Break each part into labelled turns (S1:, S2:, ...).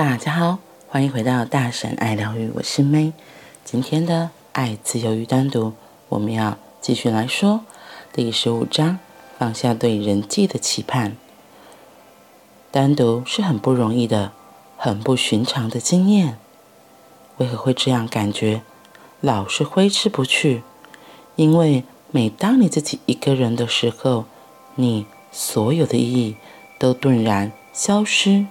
S1: 大家好，欢迎回到大神爱疗愈，我是 May。今天的爱、自由与单独，我们要继续来说第十五章：放下对人际的期盼。单独是很不容易的，很不寻常的经验。为何会这样感觉？老是挥之不去？因为每当你自己一个人的时候，你所有的意义都顿然消失。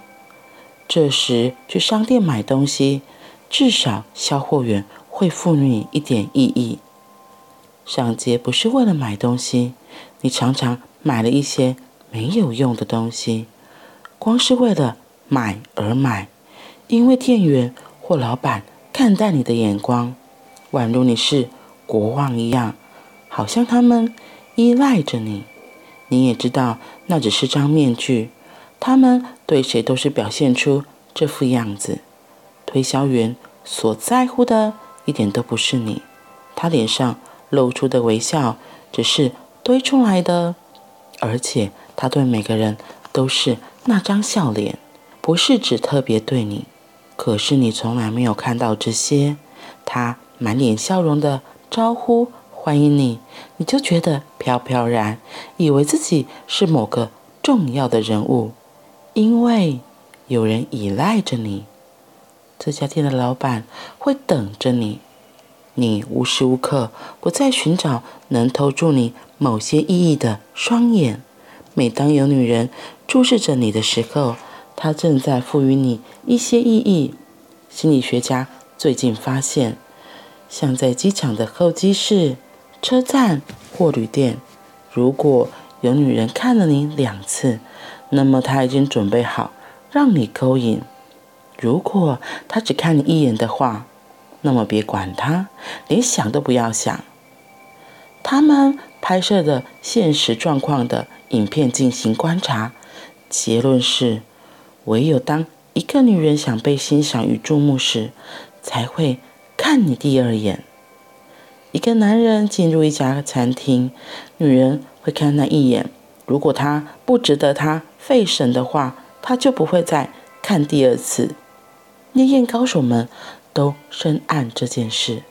S1: 这时去商店买东西，至少销货员会赋予你一点意义。上街不是为了买东西，你常常买了一些没有用的东西，光是为了买而买，因为店员或老板看待你的眼光，宛如你是国王一样，好像他们依赖着你。你也知道那只是张面具。他们对谁都是表现出这副样子。推销员所在乎的一点都不是你，他脸上露出的微笑只是堆出来的，而且他对每个人都是那张笑脸，不是只特别对你。可是你从来没有看到这些，他满脸笑容的招呼欢迎你，你就觉得飘飘然，以为自己是某个重要的人物。因为有人依赖着你，这家店的老板会等着你。你无时无刻不在寻找能投注你某些意义的双眼。每当有女人注视着你的时候，她正在赋予你一些意义。心理学家最近发现，像在机场的候机室、车站或旅店，如果有女人看了你两次，那么他已经准备好让你勾引。如果他只看你一眼的话，那么别管他，连想都不要想。他。们拍摄的现实状况的影片进行观察，结论是：唯有当一个女人想被欣赏与注目时，才会看你第二眼。一个男人进入一家餐厅，女人会看他。一眼。如果他不值得他费神的话，他就不会再看第二次。烈焰高手们都深谙这件事，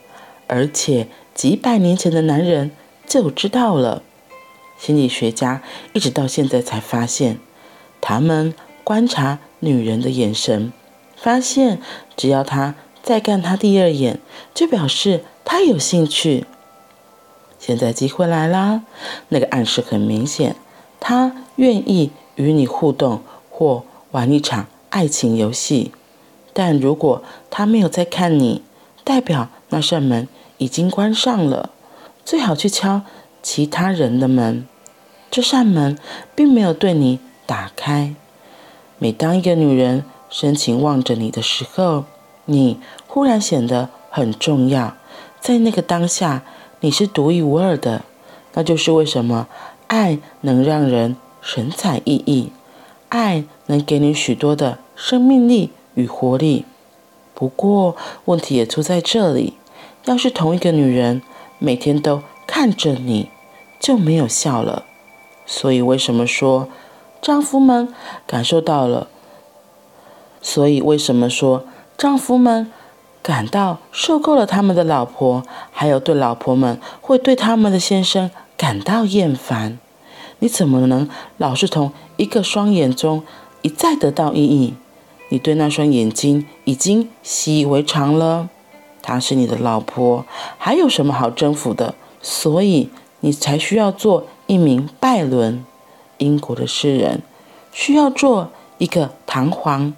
S1: 而且几百年前的男人就知道了。心理学家一直到现在才发现，他们观察女人的眼神，发现只要他再看他第二眼，就表示他有兴趣。现在机会来啦，那个暗示很明显。他愿意与你互动或玩一场爱情游戏，但如果他没有在看你，代表那扇门已经关上了。最好去敲其他人的门，这扇门并没有对你打开。每当一个女人深情望着你的时候，你忽然显得很重要。在那个当下，你是独一无二的。那就是为什么。爱能让人神采奕奕，爱能给你许多的生命力与活力。不过，问题也出在这里：要是同一个女人每天都看着你，就没有笑了。所以，为什么说丈夫们感受到了？所以，为什么说丈夫们感到受够了他们的老婆，还有对老婆们会对他们的先生？感到厌烦，你怎么能老是从一个双眼中一再得到意义？你对那双眼睛已经习以为常了。她是你的老婆，还有什么好征服的？所以你才需要做一名拜伦。英国的诗人需要做一个唐璜，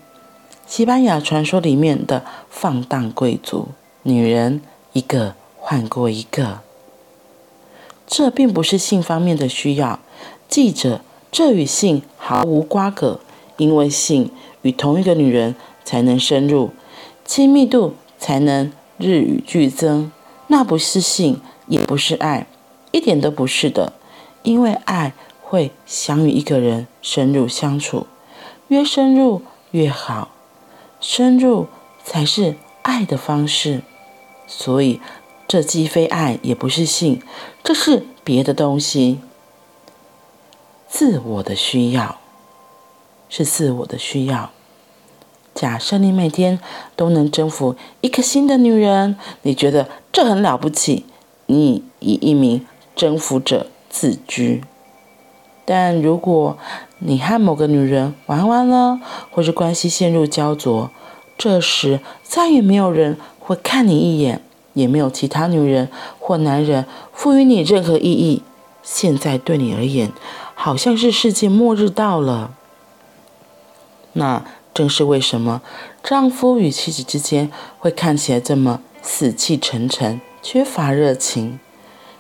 S1: 西班牙传说里面的放荡贵族，女人一个换过一个。这并不是性方面的需要，记者，这与性毫无瓜葛，因为性与同一个女人才能深入，亲密度才能日与俱增。那不是性，也不是爱，一点都不是的。因为爱会想与一个人深入相处，越深入越好，深入才是爱的方式。所以。这既非爱，也不是性，这是别的东西。自我的需要，是自我的需要。假设你每天都能征服一个新的女人，你觉得这很了不起，你以一名征服者自居。但如果你和某个女人玩完了，或是关系陷入焦灼，这时再也没有人会看你一眼，也没有其他女人或男人赋予你任何意义。现在对你而言，好像是世界末日到了。那正是为什么丈夫与妻子之间会看起来这么死气沉沉、缺乏热情。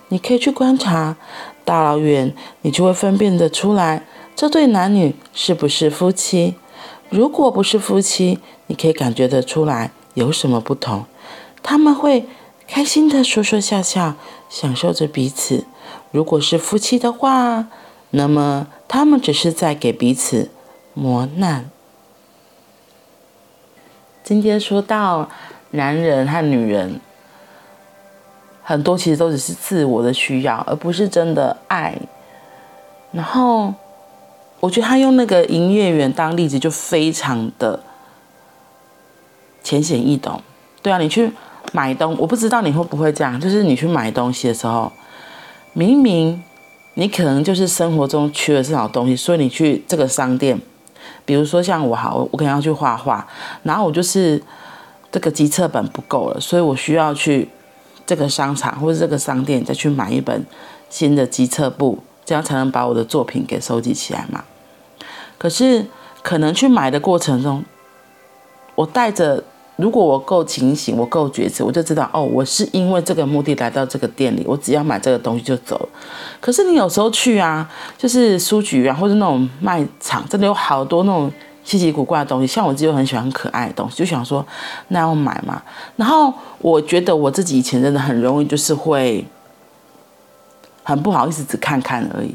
S1: 你可以去观察。大老远，你就会分辨得出来，这对男女是不是夫妻。如果不是夫妻，你可以感觉得出来有什么不同。他们会开心的说说笑笑，享受着彼此。如果是夫妻的话，那么他们只是在给彼此磨难。今天说到男人和女人。很多其实都只是自我的需要，而不是真的爱。然后，我觉得他用那个营业员当例子，就非常的浅显易懂。对啊，你去买东，我不知道你会不会这样，就是你去买东西的时候，明明你可能就是生活中缺了这种东西，所以你去这个商店，比如说像我好，我可能要去画画，然后我就是这个集册本不够了，所以我需要去。这个商场或者这个商店再去买一本新的集册簿，这样才能把我的作品给收集起来嘛。可是可能去买的过程中，我带着，如果我够清醒，我够觉知，我就知道哦，我是因为这个目的来到这个店里，我只要买这个东西就走了。可是你有时候去啊，就是书局啊，或者那种卖场，真的有好多那种。稀奇古怪的东西，像我自己又很喜欢可爱的东西，就想说那要买嘛。然后我觉得我自己以前真的很容易，就是会很不好意思只看看而已。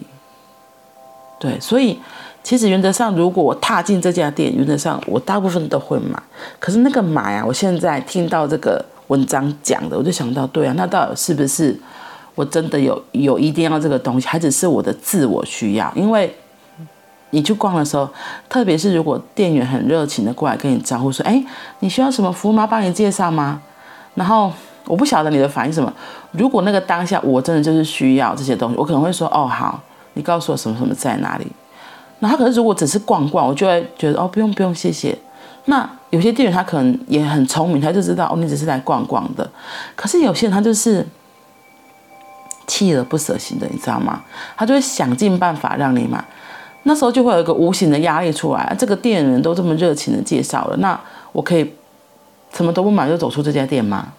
S1: 对，所以其实原则上，如果我踏进这家店，原则上我大部分都会买。可是那个买啊，我现在听到这个文章讲的，我就想到，对啊，那到底是不是我真的有有一定要这个东西，还只是我的自我需要？因为。你去逛的时候，特别是如果店员很热情的过来跟你招呼说：“哎，你需要什么服务吗？帮你介绍吗？”然后我不晓得你的反应什么。如果那个当下我真的就是需要这些东西，我可能会说：“哦，好，你告诉我什么什么在哪里。”然后可是如果只是逛逛，我就会觉得：“哦，不用不用，谢谢。”那有些店员他可能也很聪明，他就知道哦，你只是来逛逛的。可是有些人他就是锲而不舍型的，你知道吗？他就会想尽办法让你买。那时候就会有一个无形的压力出来，这个店员都这么热情的介绍了，那我可以什么都不买就走出这家店吗？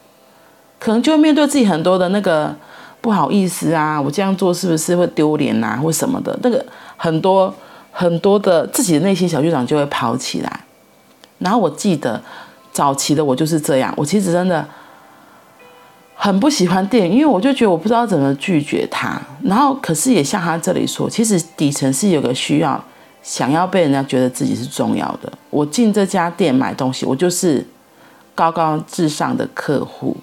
S1: 可能就会面对自己很多的那个不好意思啊，我这样做是不是会丢脸啊，或什么的，那个很多很多的自己的内心小剧场就会跑起来。然后我记得早期的我就是这样，我其实真的。很不喜欢店员，因为我就觉得我不知道怎么拒绝他。然后，可是也像他这里说，其实底层是有个需要，想要被人家觉得自己是重要的。我进这家店买东西，我就是高高至上的客户。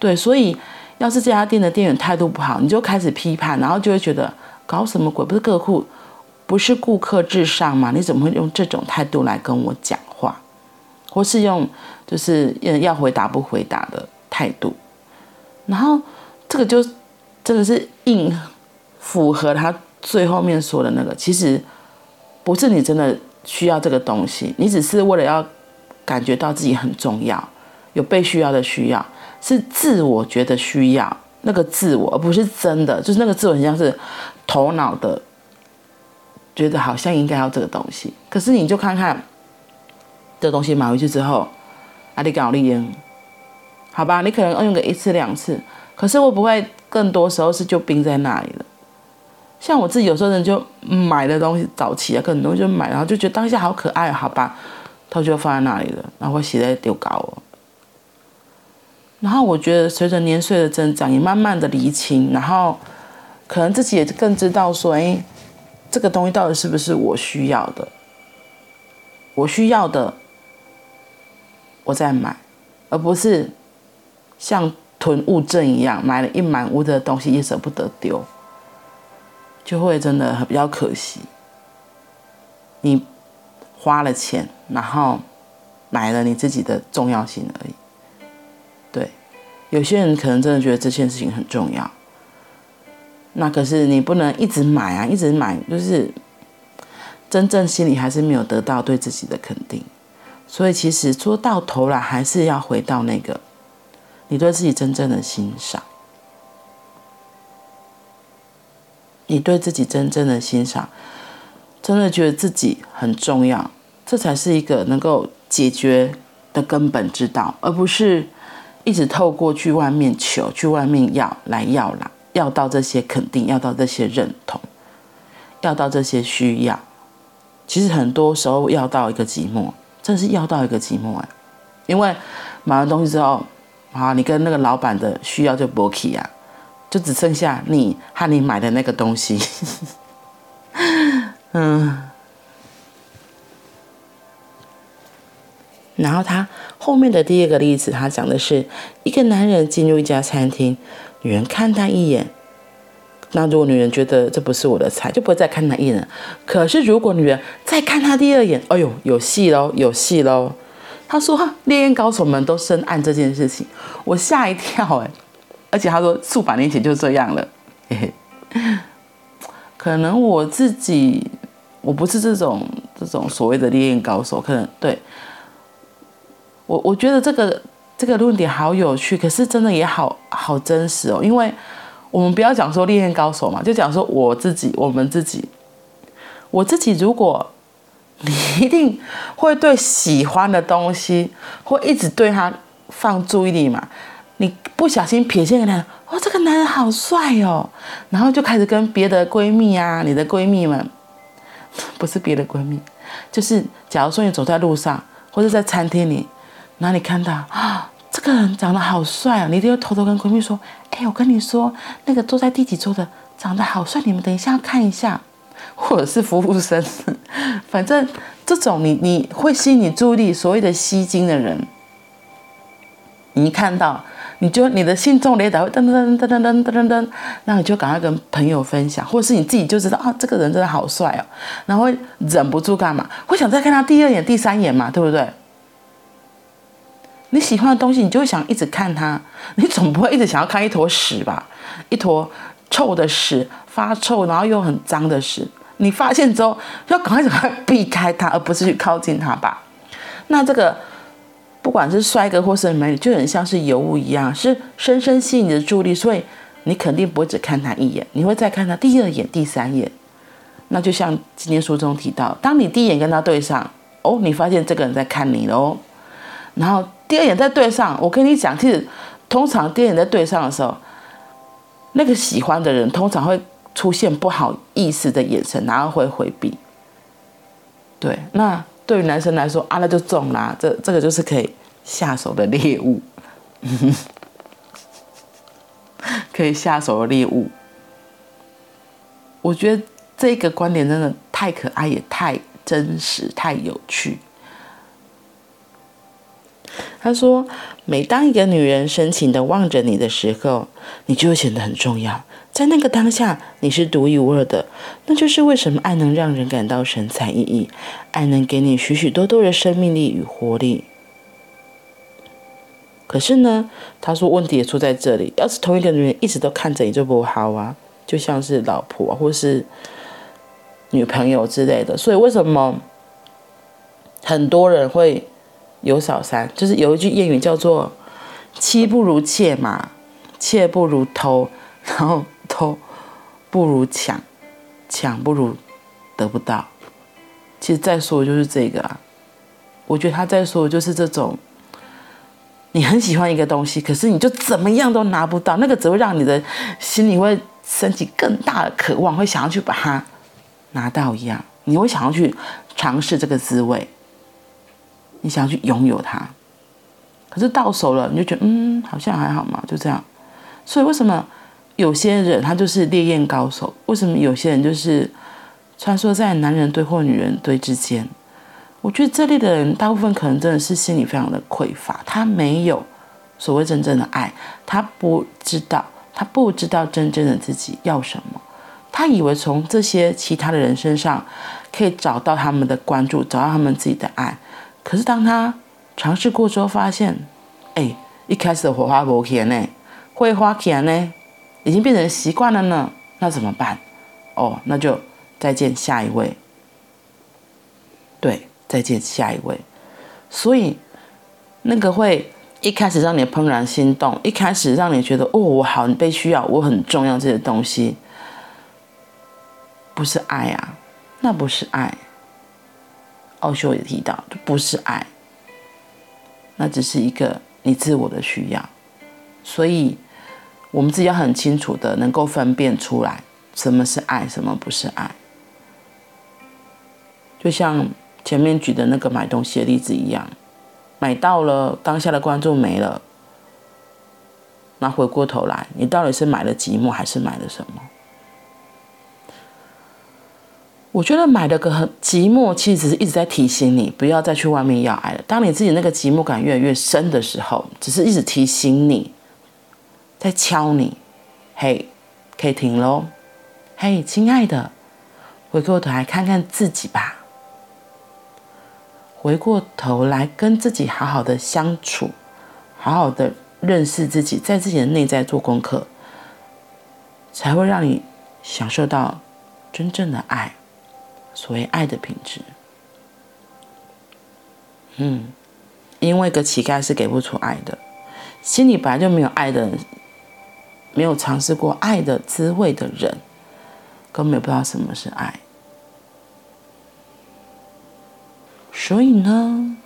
S1: 对，所以要是这家店的店员态度不好，你就开始批判，然后就会觉得搞什么鬼？不是客户，不是顾客至上吗？你怎么会用这种态度来跟我讲话，或是用就是要回答不回答的态度？然后，这个就真的是硬符合他最后面说的那个。其实不是你真的需要这个东西，你只是为了要感觉到自己很重要，有被需要的需要，是自我觉得需要那个自我，而不是真的，就是那个自我，很像是头脑的觉得好像应该要这个东西。可是你就看看这东西买回去之后，阿里搞利用。好吧，你可能要用个一次两次，可是会不会更多时候是就冰在那里了？像我自己有时候人就买的东西早期啊，很多就买，然后就觉得当下好可爱，好吧，它就放在那里了，然后洗在丢高哦。然后我觉得随着年岁的增长，也慢慢的厘清，然后可能自己也更知道说，哎，这个东西到底是不是我需要的？我需要的，我再买，而不是。像囤物症一样，买了一满屋的东西也舍不得丢，就会真的比较可惜。你花了钱，然后买了你自己的重要性而已。对，有些人可能真的觉得这件事情很重要，那可是你不能一直买啊，一直买，就是真正心里还是没有得到对自己的肯定。所以其实说到头来，还是要回到那个你对自己真正的欣赏，你对自己真正的欣赏，真的觉得自己很重要，这才是一个能够解决的根本之道，而不是一直透过去外面求、去外面要来要来，要到这些肯定，要到这些认同，要到这些需要。其实很多时候要到一个寂寞。真是要到一个寂寞哎，因为买完东西之后，啊，你跟那个老板的需要就没去啊，就只剩下你和你买的那个东西。嗯，然后他后面的第二个例子，他讲的是一个男人进入一家餐厅，女人看他一眼。那如果女人觉得这不是我的菜，就不会再看他一眼。可是如果女人再看他第二眼，哎呦，有戏喽，有戏喽。他说，烈焰高手们都深谙这件事情，我吓一跳哎。而且他说，数百年前就这样了。可能我自己我不是这种这种所谓的烈焰高手，可能对。我我觉得这个这个论点好有趣，可是真的也好好真实哦，因为。我们不要讲说烈焰高手嘛，就讲说我自己，我们自己，我自己。如果你一定会对喜欢的东西，会一直对他放注意力嘛？你不小心瞥见一个男人，哦，这个男人好帅哦，然后就开始跟别的闺蜜啊，你的闺蜜们，不是别的闺蜜，就是假如说你走在路上，或者在餐厅里，然后你看到啊。这个人长得好帅啊！你一定要偷偷跟闺蜜说：“哎，我跟你说，那个坐在第几桌的长得好帅，你们等一下看一下。”或者是服务生，反正这种你你会吸引你注意力，所谓的吸睛的人，你一看到，你就你的心中雷达会噔噔噔噔噔噔噔噔，那你就赶快跟朋友分享，或者是你自己就知道啊，这个人真的好帅哦，然后会忍不住干嘛？会想再看他第二眼、第三眼嘛，对不对？你喜欢的东西，你就会想一直看它。你总不会一直想要看一坨屎吧？一坨臭的屎，发臭，然后又很脏的屎。你发现之后，要赶快赶快避开它，而不是去靠近它吧？那这个不管是帅哥或是美女，就很像是尤物一样，是深深吸引你的注意力，所以你肯定不会只看他一眼，你会再看他第二眼、第三眼。那就像今天书中提到，当你第一眼跟他对上，哦，你发现这个人在看你喽，然后。第二眼在对上，我跟你讲，其实通常第二眼在对上的时候，那个喜欢的人通常会出现不好意思的眼神，然后会回避。对，那对于男生来说啊，那就中啦，这这个就是可以下手的猎物，可以下手的猎物。我觉得这个观点真的太可爱，也太真实，太有趣。他说：“每当一个女人深情地望着你的时候，你就会显得很重要。在那个当下，你是独一无二的。那就是为什么爱能让人感到神采奕奕，爱能给你许许多多的生命力与活力。可是呢，他说问题也出在这里。要是同一个女人一直都看着你，就不好啊，就像是老婆或是女朋友之类的。所以为什么很多人会？”有小三，就是有一句谚语叫做“妻不如妾嘛，妾不如偷，然后偷不如抢，抢不如得不到”。其实再说就是这个啊，我觉得他在说的就是这种，你很喜欢一个东西，可是你就怎么样都拿不到，那个只会让你的心里会升起更大的渴望，会想要去把它拿到一样，你会想要去尝试这个滋味。你想要去拥有它，可是到手了，你就觉得嗯，好像还好嘛，就这样。所以为什么有些人他就是烈焰高手？为什么有些人就是穿梭在男人堆或女人堆之间？我觉得这类的人大部分可能真的是心里非常的匮乏，他没有所谓真正的爱，他不知道，他不知道真正的自己要什么，他以为从这些其他的人身上可以找到他们的关注，找到他们自己的爱。可是当他尝试过之后发现，哎，一开始的火花不起来呢，会花起来呢，已经变成习惯了呢，那怎么办？哦，那就再见下一位。对，再见下一位。所以那个会一开始让你怦然心动，一开始让你觉得哦，我好被需要，我很重要这些东西，不是爱啊，那不是爱。奥修也提到，这不是爱，那只是一个你自我的需要。所以，我们自己要很清楚的能够分辨出来，什么是爱，什么不是爱。就像前面举的那个买东西的例子一样，买到了，当下的关注没了，那回过头来，你到底是买了寂寞，还是买了什么？我觉得买了个很寂寞，其实只是一直在提醒你不要再去外面要爱了。当你自己那个寂寞感越来越深的时候，只是一直提醒你，在敲你，嘿，可以停喽，嘿，亲爱的，回过头来看看自己吧，回过头来跟自己好好的相处，好好的认识自己，在自己的内在做功课，才会让你享受到真正的爱。所谓爱的品质，嗯，因为个乞丐是给不出爱的，心里本来就没有爱的，没有尝试过爱的滋味的人，根本不知道什么是爱。所以呢，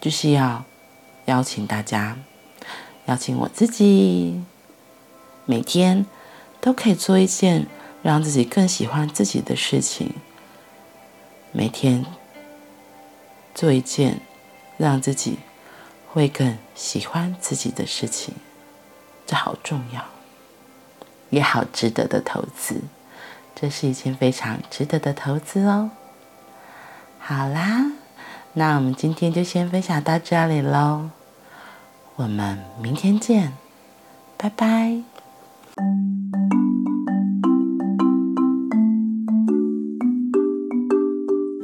S1: 就是要邀请大家，邀请我自己，每天都可以做一件让自己更喜欢自己的事情。每天做一件让自己会更喜欢自己的事情，这好重要，也好值得的投资。这是一件非常值得的投资哦。好啦，那我们今天就先分享到这里喽，我们明天见，拜拜。